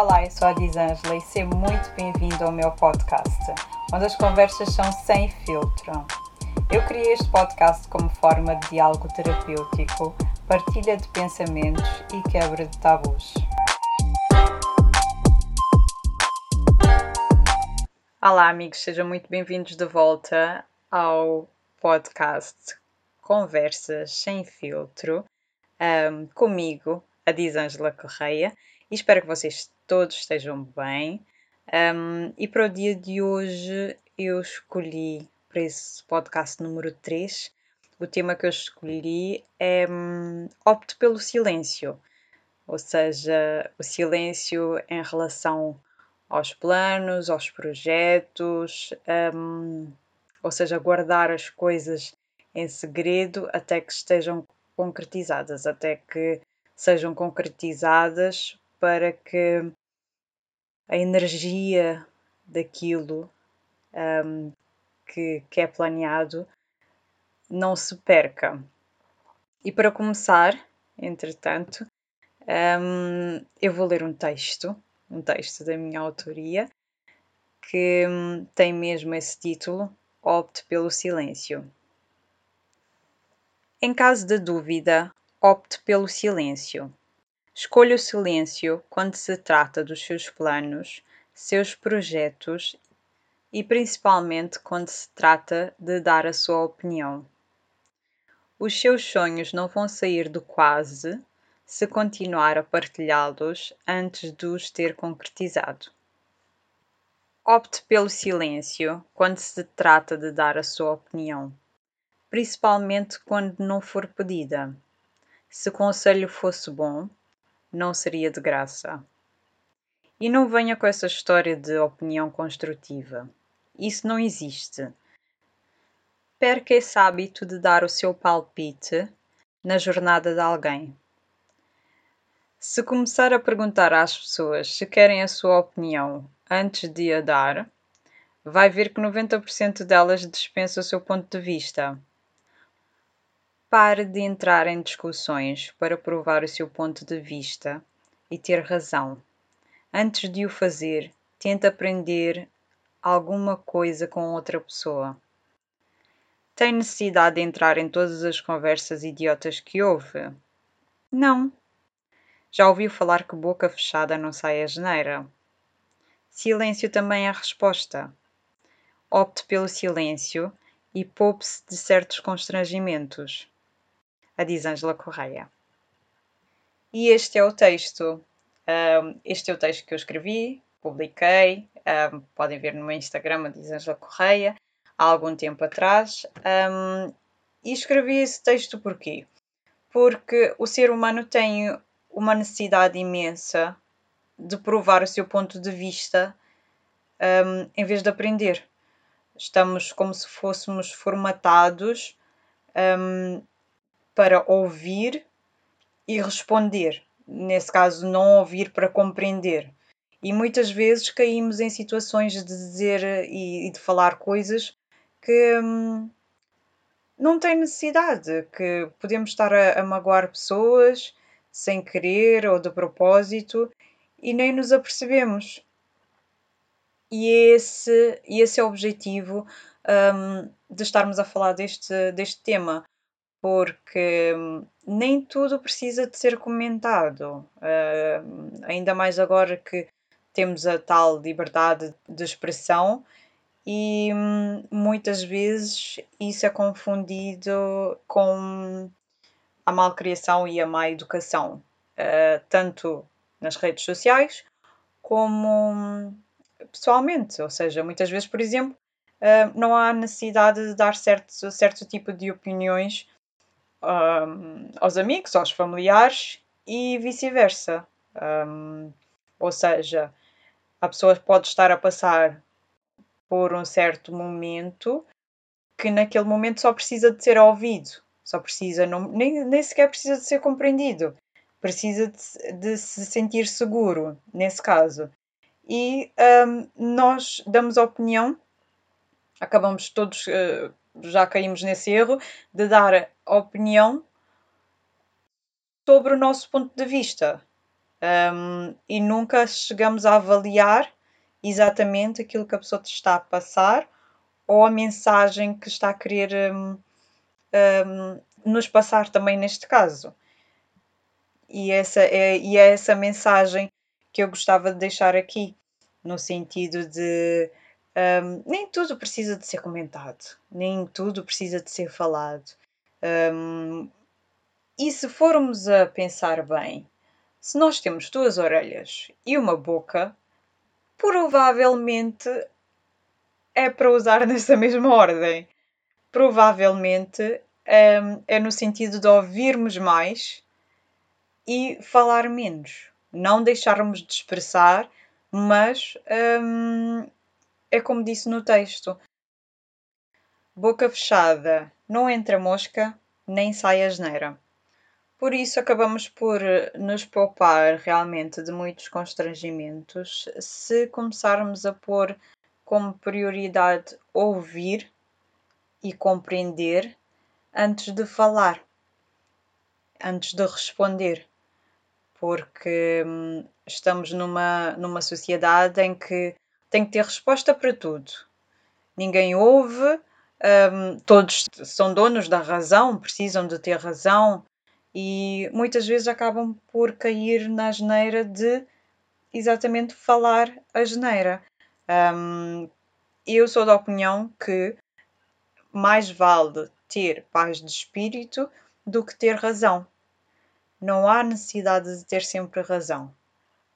Olá, eu sou a Disângela e seja muito bem-vindo ao meu podcast, onde as conversas são sem filtro. Eu criei este podcast como forma de diálogo terapêutico, partilha de pensamentos e quebra de tabus. Olá, amigos, sejam muito bem-vindos de volta ao podcast Conversas Sem Filtro, um, comigo, a Disângela Correia, e espero que vocês todos estejam bem. Um, e para o dia de hoje eu escolhi para esse podcast número 3, o tema que eu escolhi é um, Opte pelo silêncio, ou seja, o silêncio em relação aos planos, aos projetos, um, ou seja, guardar as coisas em segredo até que estejam concretizadas, até que sejam concretizadas para que a energia daquilo um, que, que é planeado não se perca. E para começar, entretanto, um, eu vou ler um texto, um texto da minha autoria, que tem mesmo esse título: Opte pelo silêncio. Em caso de dúvida, opte pelo silêncio. Escolha o silêncio quando se trata dos seus planos, seus projetos e principalmente quando se trata de dar a sua opinião. Os seus sonhos não vão sair do quase se continuar a partilhá-los antes de os ter concretizado. Opte pelo silêncio quando se trata de dar a sua opinião, principalmente quando não for pedida. Se o conselho fosse bom, não seria de graça. E não venha com essa história de opinião construtiva. Isso não existe. Perca esse hábito de dar o seu palpite na jornada de alguém. Se começar a perguntar às pessoas se querem a sua opinião antes de a dar, vai ver que 90% delas dispensa o seu ponto de vista. Pare de entrar em discussões para provar o seu ponto de vista e ter razão. Antes de o fazer, tente aprender alguma coisa com outra pessoa. Tem necessidade de entrar em todas as conversas idiotas que houve? Não. Já ouviu falar que boca fechada não sai a geneira? Silêncio também é a resposta. Opte pelo silêncio e poupe-se de certos constrangimentos. A diz Ângela Correia. E este é o texto. Um, este é o texto que eu escrevi, publiquei, um, podem ver no meu Instagram, diz Angela Correia, há algum tempo atrás. Um, e escrevi esse texto porquê? Porque o ser humano tem uma necessidade imensa de provar o seu ponto de vista em vez de aprender. Estamos como se fôssemos formatados um, para ouvir e responder. Nesse caso, não ouvir para compreender. E muitas vezes caímos em situações de dizer e, de falar coisas que hum, não tem necessidade, que podemos estar a, a magoar pessoas sem querer ou de propósito e nem nos apercebemos. E esse, esse é o objetivo um, de estarmos a falar deste, deste tema porque hum, nem tudo precisa de ser comentado, uh, ainda mais agora que temos a tal liberdade de expressão e hum, muitas vezes isso é confundido com a malcriação e a má educação, uh, tanto nas redes sociais como pessoalmente. Ou seja, muitas vezes, por exemplo, uh, não há necessidade de dar certo, certo tipo de opiniões um, aos amigos, aos familiares e vice-versa. Um, ou seja, a pessoa pode estar a passar por um certo momento que naquele momento só precisa de ser ouvido, só precisa, não, nem, nem sequer precisa de ser compreendido, precisa de, de se sentir seguro, nesse caso. E um, nós damos opinião, acabamos todos uh, já caímos nesse erro de dar opinião sobre o nosso ponto de vista. um, e nunca chegamos a avaliar exatamente aquilo que a pessoa te está a passar ou a mensagem que está a querer um, um, nos passar também neste caso. E essa é, e é essa mensagem que eu gostava de deixar aqui, no sentido de um, nem tudo precisa de ser comentado, nem tudo precisa de ser falado. Um, e se formos a pensar bem, se nós temos duas orelhas e uma boca, provavelmente é para usar nessa mesma ordem. Provavelmente um, é no sentido de ouvirmos mais e falar menos. Não deixarmos de expressar, mas um, é como disse no texto: boca fechada, não entra mosca, nem sai asneira. Por isso, acabamos por nos poupar realmente de muitos constrangimentos se começarmos a pôr como prioridade ouvir e compreender antes de falar, antes de responder. Porque hum, estamos numa, numa sociedade em que tem que ter resposta para tudo. Ninguém ouve, hum, todos são donos da razão, precisam de ter razão, e muitas vezes acabam por cair na geneira de exatamente falar a geneira. Um, eu sou da opinião que mais vale ter paz de espírito do que ter razão. Não há necessidade de ter sempre razão.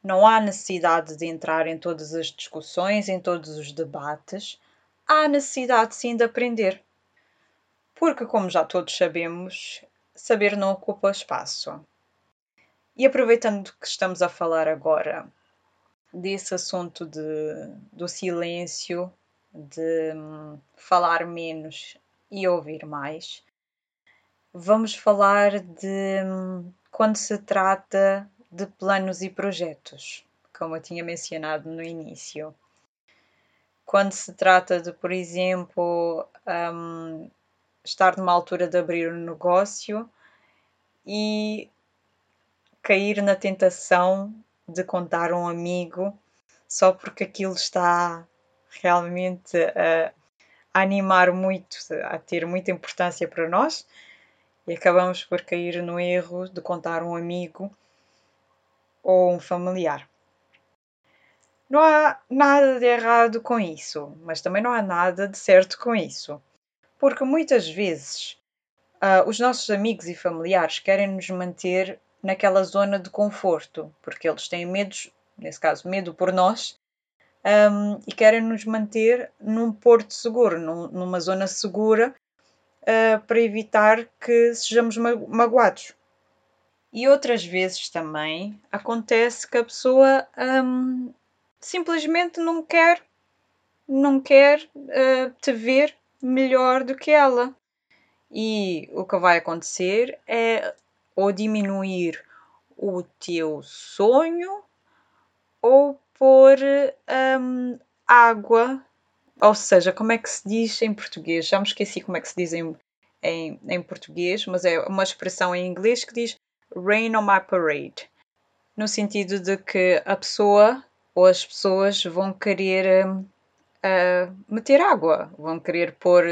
Não há necessidade de entrar em todas as discussões, em todos os debates. Há necessidade sim de aprender. Porque, como já todos sabemos, saber não ocupa espaço. E aproveitando que estamos a falar agora desse assunto de, do silêncio, de um, falar menos e ouvir mais, vamos falar de um, quando se trata de planos e projetos, como eu tinha mencionado no início. Quando se trata de, por exemplo, um, estar numa altura de abrir um negócio e cair na tentação de contar a um amigo só porque aquilo está realmente a, a animar muito, a ter muita importância para nós e acabamos por cair no erro de contar um amigo ou um familiar. Não há nada de errado com isso, mas também não há nada de certo com isso porque muitas vezes uh, os nossos amigos e familiares querem nos manter naquela zona de conforto, porque eles têm medos, nesse caso, medo por nós, um, e querem nos manter num porto seguro, num, numa zona segura, uh, para evitar que sejamos magoados. E outras vezes também acontece que a pessoa um, simplesmente não quer, não quer uh, te ver melhor do que ela. E o que vai acontecer é ou diminuir o teu sonho ou pôr um, água. Ou seja, como é que se diz em português? Já me esqueci como é que se diz em, em, em português, mas é uma expressão em inglês que diz rain on my parade. No sentido de que a pessoa ou as pessoas vão querer uh, meter água, vão querer pôr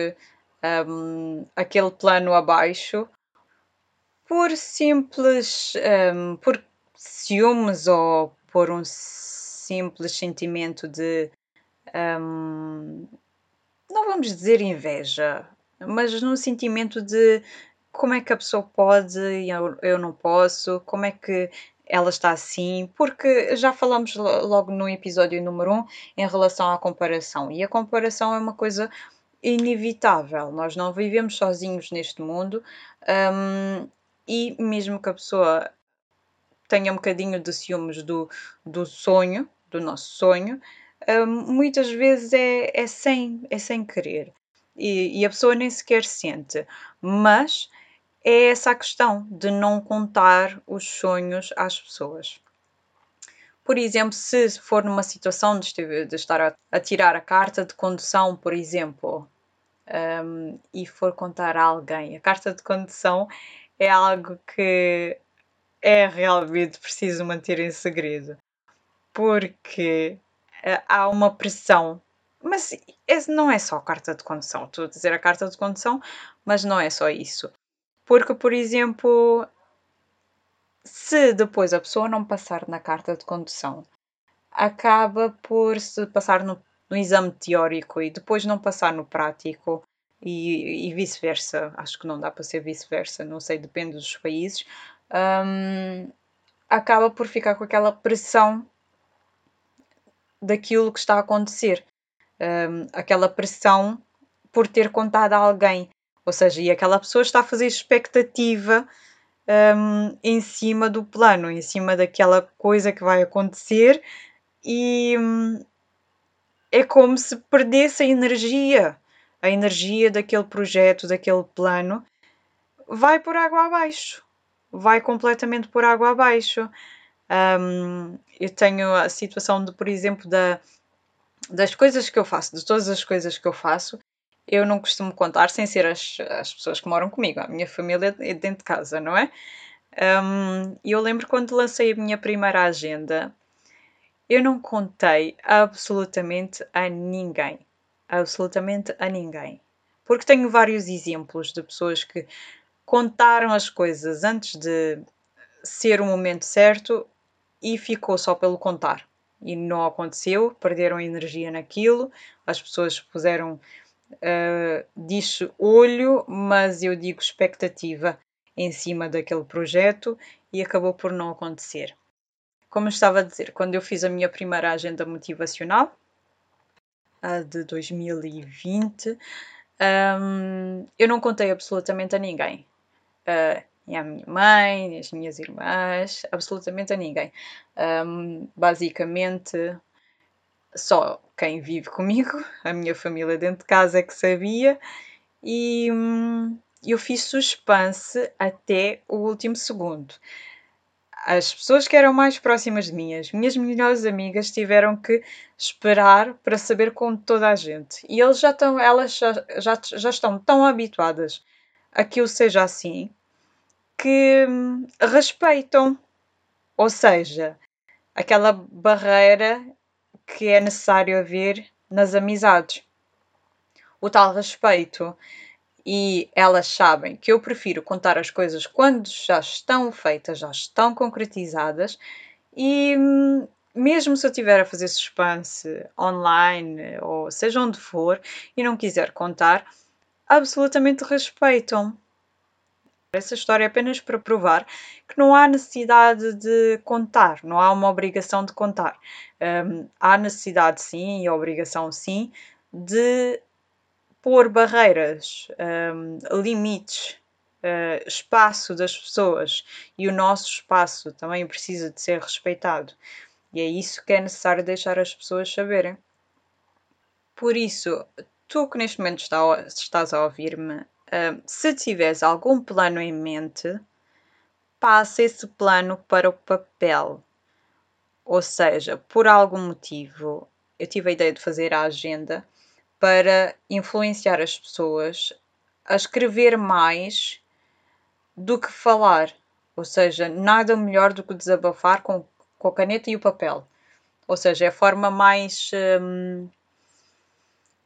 um, aquele plano abaixo por simples, um, por ciúmes ou por um simples sentimento de, um, não vamos dizer inveja, mas num sentimento de como é que a pessoa pode e eu, eu não posso, como é que ela está assim, porque já falamos logo no episódio número 1 um, em relação à comparação, e a comparação é uma coisa inevitável. Nós não vivemos sozinhos neste mundo um, e mesmo que a pessoa tenha um bocadinho de ciúmes do, do sonho, do nosso sonho, um, muitas vezes é, é, sem, é sem querer. E, e a pessoa nem sequer sente. Mas é essa a questão de não contar os sonhos às pessoas. Por exemplo, se for numa situação de, estar a, tirar a carta de condução, por exemplo, um, e for contar a alguém, a carta de condução é algo que é realmente preciso manter em segredo, porque uh, há uma pressão. Mas esse não é só a carta de condução. Estou a dizer a carta de condução, mas não é só isso. Porque, por exemplo, se depois a pessoa não passar na carta de condução, acaba por se passar no, no exame teórico e depois não passar no prático e, e vice-versa. Acho que não dá para ser vice-versa, não sei, depende dos países. Um, acaba por ficar com aquela pressão daquilo que está a acontecer. Um, aquela pressão por ter contado a alguém. Ou seja, e aquela pessoa está a fazer expectativa um, em cima do plano, em cima daquela coisa que vai acontecer, e um, é como se perdesse a energia, a energia daquele projeto, daquele plano, vai por água abaixo, vai completamente por água abaixo. Um, eu tenho a situação de, por exemplo, da, das coisas que eu faço, de todas as coisas que eu faço, eu não costumo contar sem ser as, as pessoas que moram comigo, a minha família é dentro de casa, não é? Um, eu lembro quando lancei a minha primeira agenda, eu não contei absolutamente a ninguém. Absolutamente a ninguém. Porque tenho vários exemplos de pessoas que contaram as coisas antes de ser o momento certo e ficou só pelo contar. E não aconteceu, perderam energia naquilo, as pessoas puseram uh, diz olho, mas eu digo expectativa em cima daquele projeto e acabou por não acontecer. Como eu estava a dizer, quando eu fiz a minha primeira agenda motivacional, a de 2020, um, eu não contei absolutamente a ninguém. Uh, nem à minha mãe, nem às minhas irmãs, absolutamente a ninguém. Um, basicamente, só quem vive comigo, a minha família dentro de casa é que sabia, e hum, eu fiz suspense até o último segundo. As pessoas que eram mais próximas de mim, as minhas melhores amigas, tiveram que esperar para saber com toda a gente. E eles já estão, elas já, já, já estão tão habituadas a que eu seja assim que hum, respeitam. Ou seja, aquela barreira que é necessário haver nas amizades. O tal respeito. E elas sabem que eu prefiro contar as coisas quando já estão feitas, já estão concretizadas, e hum, mesmo se eu estiver a fazer suspense online ou seja onde for e não quiser contar, absolutamente respeitam. Essa história é apenas para provar que não há necessidade de contar, não há uma obrigação de contar. Um, há necessidade, sim, e obrigação, sim, de pôr barreiras, um, limites, uh, espaço das pessoas e o nosso espaço também precisa de ser respeitado. E é isso que é necessário deixar as pessoas saberem. Por isso, tu que neste momento está, estás a ouvir-me, se tiveres algum plano em mente, passa esse plano para o papel. Ou seja, por algum motivo, eu tive a ideia de fazer a agenda para influenciar as pessoas a escrever mais do que falar. Ou seja, nada melhor do que desabafar com, com a caneta e o papel. Ou seja, é a forma mais. Hum,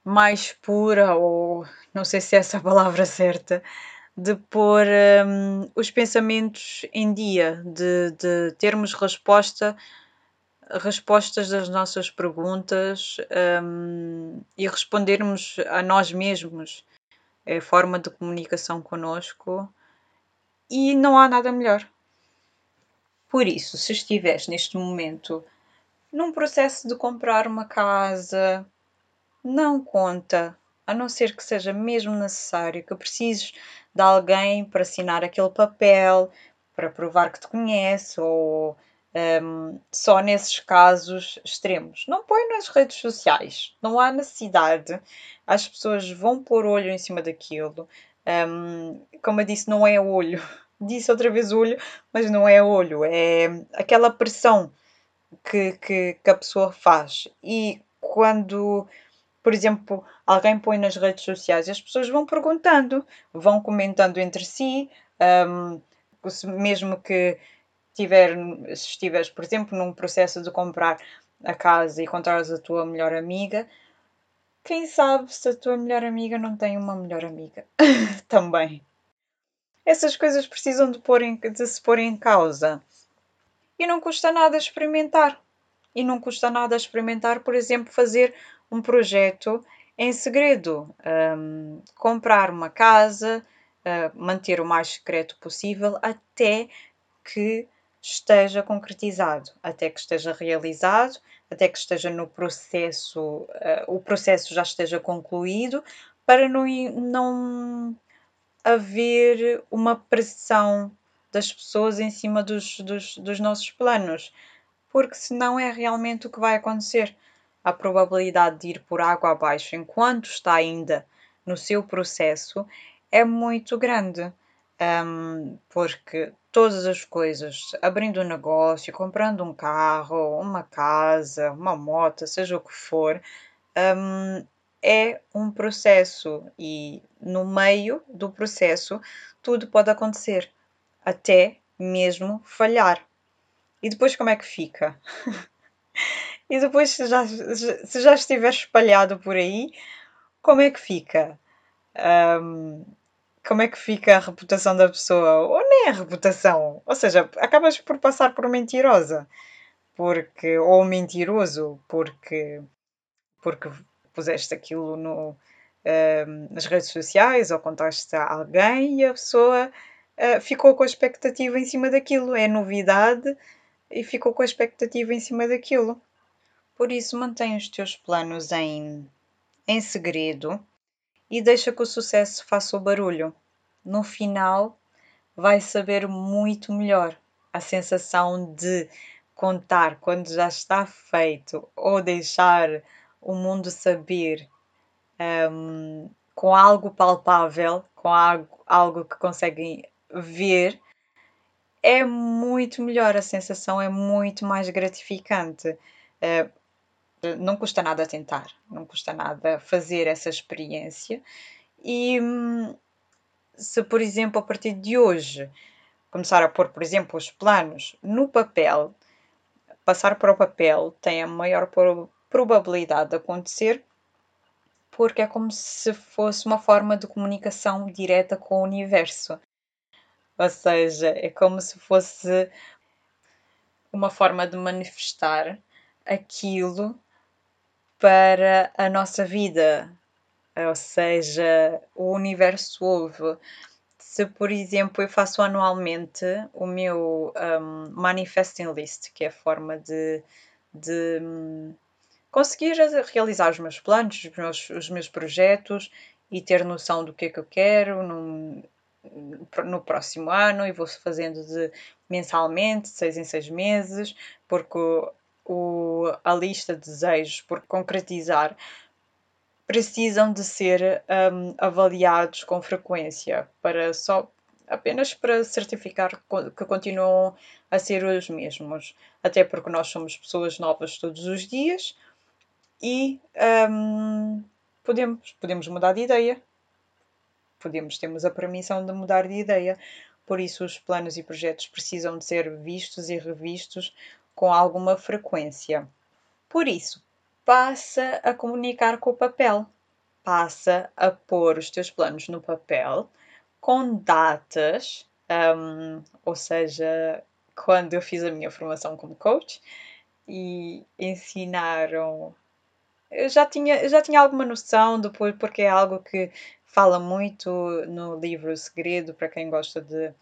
mais pura, ou não sei se é essa a palavra certa, de pôr um, os pensamentos em dia, de, de termos resposta, respostas das nossas perguntas um, e respondermos a nós mesmos. É a forma de comunicação conosco e não há nada melhor. Por isso, se estiveres neste momento num processo de comprar uma casa, não conta, a não ser que seja mesmo necessário, que precises de alguém para assinar aquele papel, para provar que te conhece, ou um, só nesses casos extremos. Não põe nas redes sociais, não há necessidade. As pessoas vão pôr olho em cima daquilo. Um, como eu disse, não é olho. Disse outra vez olho, mas não é olho. É aquela pressão que, que, que a pessoa faz. E quando por exemplo, alguém põe nas redes sociais, as pessoas vão perguntando, vão comentando entre si, um, mesmo que tiver, se estiveres, por exemplo, num processo de comprar a casa e encontrares a tua melhor amiga, quem sabe se a tua melhor amiga não tem uma melhor amiga também. Essas coisas precisam de, pôr em, de se pôr em causa. E não custa nada experimentar. E não custa nada experimentar, por exemplo, fazer um projeto em segredo. Um, comprar uma casa, uh, manter o mais secreto possível até que esteja concretizado, até que esteja realizado, até que esteja no processo, uh, o processo já esteja concluído, para não, não haver uma pressão das pessoas em cima dos, dos, dos nossos planos, porque senão é realmente o que vai acontecer. A probabilidade de ir por água abaixo enquanto está ainda no seu processo é muito grande. Um, porque todas as coisas, abrindo um negócio, comprando um carro, uma casa, uma moto, seja o que for, um, é um processo e no meio do processo tudo pode acontecer, até mesmo falhar. E depois como é que fica? e depois, se já, se já estiver espalhado por aí, como é que fica? Um, como é que fica a reputação da pessoa? Ou nem a reputação. Ou seja, acabas por passar por mentirosa. Porque, ou mentiroso, porque, porque puseste aquilo no, nas redes sociais ou contaste a alguém e a pessoa uh, ficou com a expectativa em cima daquilo. É novidade e ficou com a expectativa em cima daquilo. Por isso, mantém os teus planos em, em segredo e deixa que o sucesso faça o barulho. No final, vai saber muito melhor a sensação de contar quando já está feito ou deixar o mundo saber um, com algo palpável, com algo, algo que conseguem ver, é muito melhor, a sensação é muito mais gratificante. Uh, não custa nada tentar, não custa nada fazer essa experiência. E hum, se, por exemplo, a partir de hoje começar a pôr, por exemplo, os planos no papel, passar para o papel tem a maior probabilidade de acontecer porque é como se fosse uma forma de comunicação direta com o universo. Ou seja, é como se fosse uma forma de manifestar aquilo para a nossa vida. Ou seja, o universo ouve. Se, por exemplo, eu faço anualmente o meu um, manifesting list, que é a forma de, de um, conseguir realizar os meus planos, os meus, os meus projetos e ter noção do que é que eu quero num, no próximo ano e vou fazendo de mensalmente, seis em seis meses, porque o, a lista de desejos por concretizar precisam de ser um, avaliados com frequência para só apenas para certificar que continuam a ser os mesmos, até porque nós somos pessoas novas todos os dias e um, podemos, podemos mudar de ideia. Podemos, temos a permissão de mudar de ideia. Por isso, os planos e projetos precisam de ser vistos e revistos com alguma frequência. Por isso, passa a comunicar com o papel. Passa a pôr os teus planos no papel com datas, um, ou seja, quando eu fiz a minha formação como coach e ensinaram. Eu já tinha, já tinha alguma noção depois, porque é algo que fala muito no livro Segredo, para quem gosta de,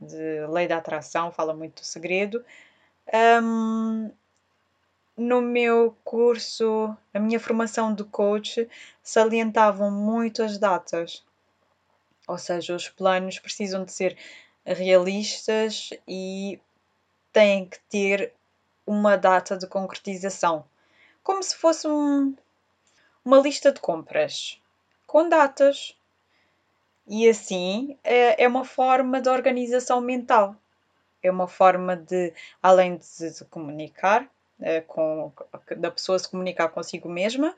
de lei da atração, fala muito do segredo. Um, no meu curso, a minha formação de coach, salientavam muito as datas. Ou seja, os planos precisam de ser realistas e têm que ter uma data de concretização. Como se fosse um, uma lista de compras com datas. E assim é, é uma forma de organização mental. É uma forma de, além de, de comunicar, eh, com, da pessoa se comunicar consigo mesma,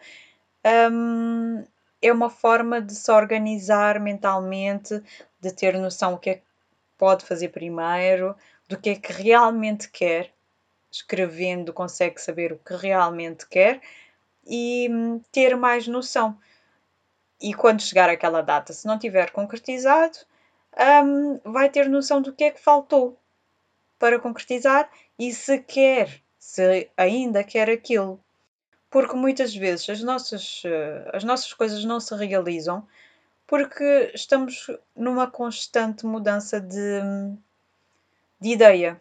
um, é uma forma de se organizar mentalmente, de ter noção o que é que pode fazer primeiro, do que é que realmente quer, escrevendo consegue saber o que realmente quer e hum, ter mais noção. E quando chegar aquela data, se não tiver concretizado, um, vai ter noção do que é que faltou para concretizar e se quer, se ainda quer aquilo. Porque muitas vezes as nossas, eh, as nossas coisas não se realizam porque estamos numa constante mudança de, de ideia.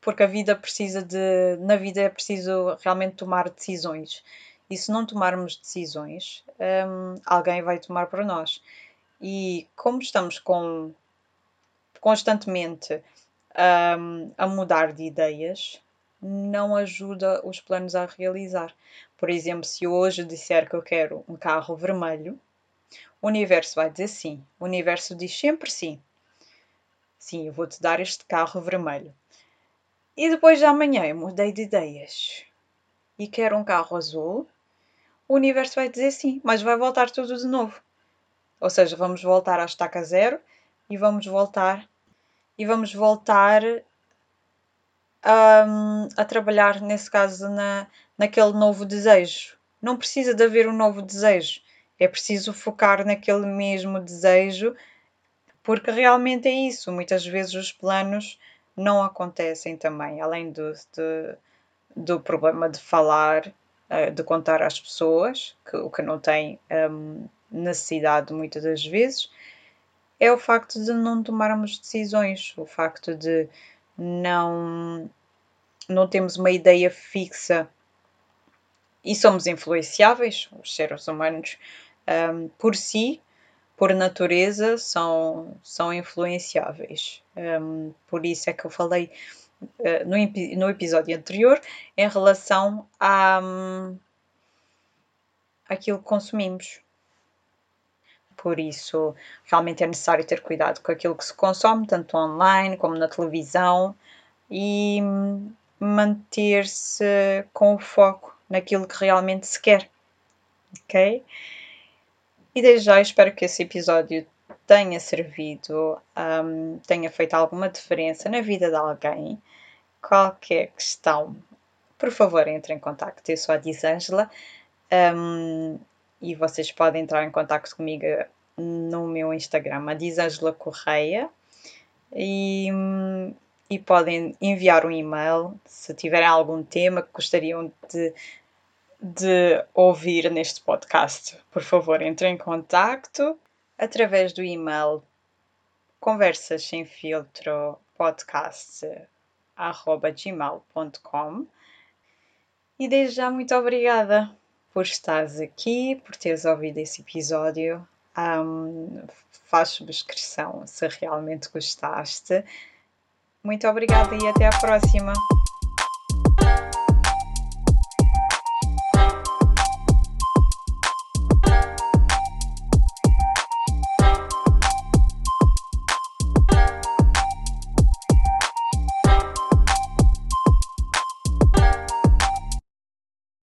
Porque a vida precisa de. Na vida é preciso realmente tomar decisões. E se não tomarmos decisões, um, alguém vai tomar por nós. E como estamos com, constantemente um, a mudar de ideias, não ajuda os planos a realizar. Por exemplo, se hoje disser que eu quero um carro vermelho, o universo vai dizer sim. O universo diz sempre sim. Sim, eu vou-te dar este carro vermelho. E depois de amanhã eu mudei de ideias e quero um carro azul, o universo vai dizer sim, mas vai voltar tudo de novo. Ou seja, vamos voltar à estaca zero e vamos voltar e vamos voltar a, a trabalhar, nesse caso, na, naquele novo desejo. Não precisa de haver um novo desejo, é preciso focar naquele mesmo desejo, porque realmente é isso. Muitas vezes os planos não acontecem também, além do, do, do problema de falar, eh, de contar às pessoas, que, o que não tem um, necessidade muitas das vezes, é o facto de não tomarmos decisões, o facto de não, não termos uma ideia fixa e somos influenciáveis, os seres humanos, um, por si, por natureza, são, são influenciáveis. Um, por isso é que eu falei uh, no, no episódio anterior em relação a um, aquilo que consumimos. Por isso, realmente é necessário ter cuidado com aquilo que se consome, tanto online como na televisão, e manter-se com o foco naquilo que realmente se quer. Ok? E desde já espero que esse episódio tenha servido, um, tenha feito alguma diferença na vida de alguém. Qualquer questão, por favor, entre em contato. Eu sou a Disângela. Um, e vocês podem entrar em contato comigo no meu Instagram, a Disângela Correia, e, e podem enviar um e-mail se tiverem algum tema que gostariam de, de ouvir neste podcast. Por favor, entrem em contato através do e-mail conversas sem filtro podcast@gmail.com e desde já muito obrigada por estares aqui, por teres ouvido esse episódio. Um, faz subscrição se realmente gostaste. Muito obrigada e até à próxima!